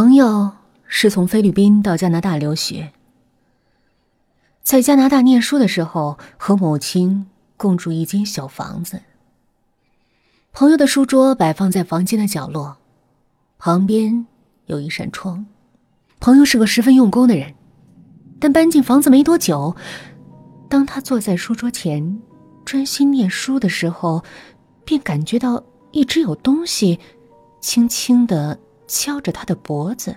朋友是从菲律宾到加拿大留学，在加拿大念书的时候，和母亲共住一间小房子。朋友的书桌摆放在房间的角落，旁边有一扇窗。朋友是个十分用功的人，但搬进房子没多久，当他坐在书桌前专心念书的时候，便感觉到一直有东西轻轻的敲着他的脖子。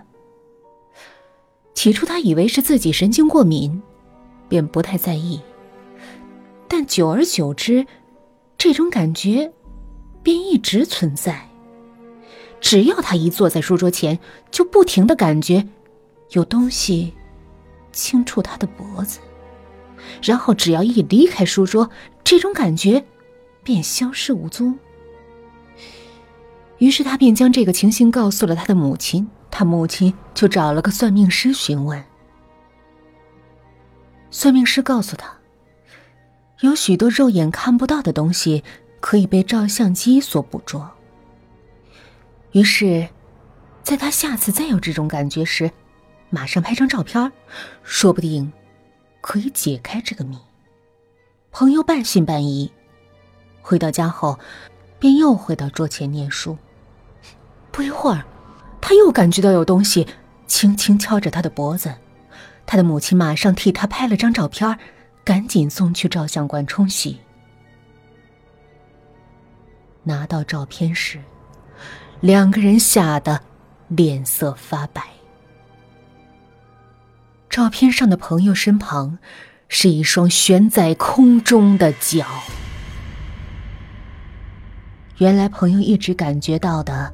起初他以为是自己神经过敏，便不太在意，但久而久之，这种感觉。便一直存在。只要他一坐在书桌前，就不停的感觉有东西轻触他的脖子，然后只要一离开书桌，这种感觉便消失无踪。于是他便将这个情形告诉了他的母亲，他母亲就找了个算命师询问。算命师告诉他，有许多肉眼看不到的东西。可以被照相机所捕捉。于是，在他下次再有这种感觉时，马上拍张照片，说不定可以解开这个谜。朋友半信半疑。回到家后，便又回到桌前念书。不一会儿，他又感觉到有东西轻轻敲着他的脖子。他的母亲马上替他拍了张照片，赶紧送去照相馆冲洗。拿到照片时，两个人吓得脸色发白。照片上的朋友身旁是一双悬在空中的脚。原来朋友一直感觉到的，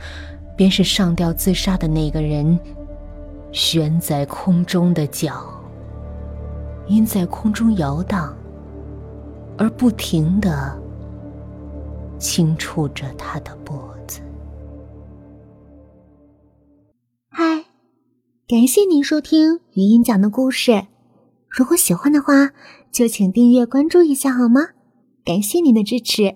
便是上吊自杀的那个人悬在空中的脚，因在空中摇荡而不停的。轻触着他的脖子。嗨，感谢您收听语音讲的故事。如果喜欢的话，就请订阅关注一下好吗？感谢您的支持。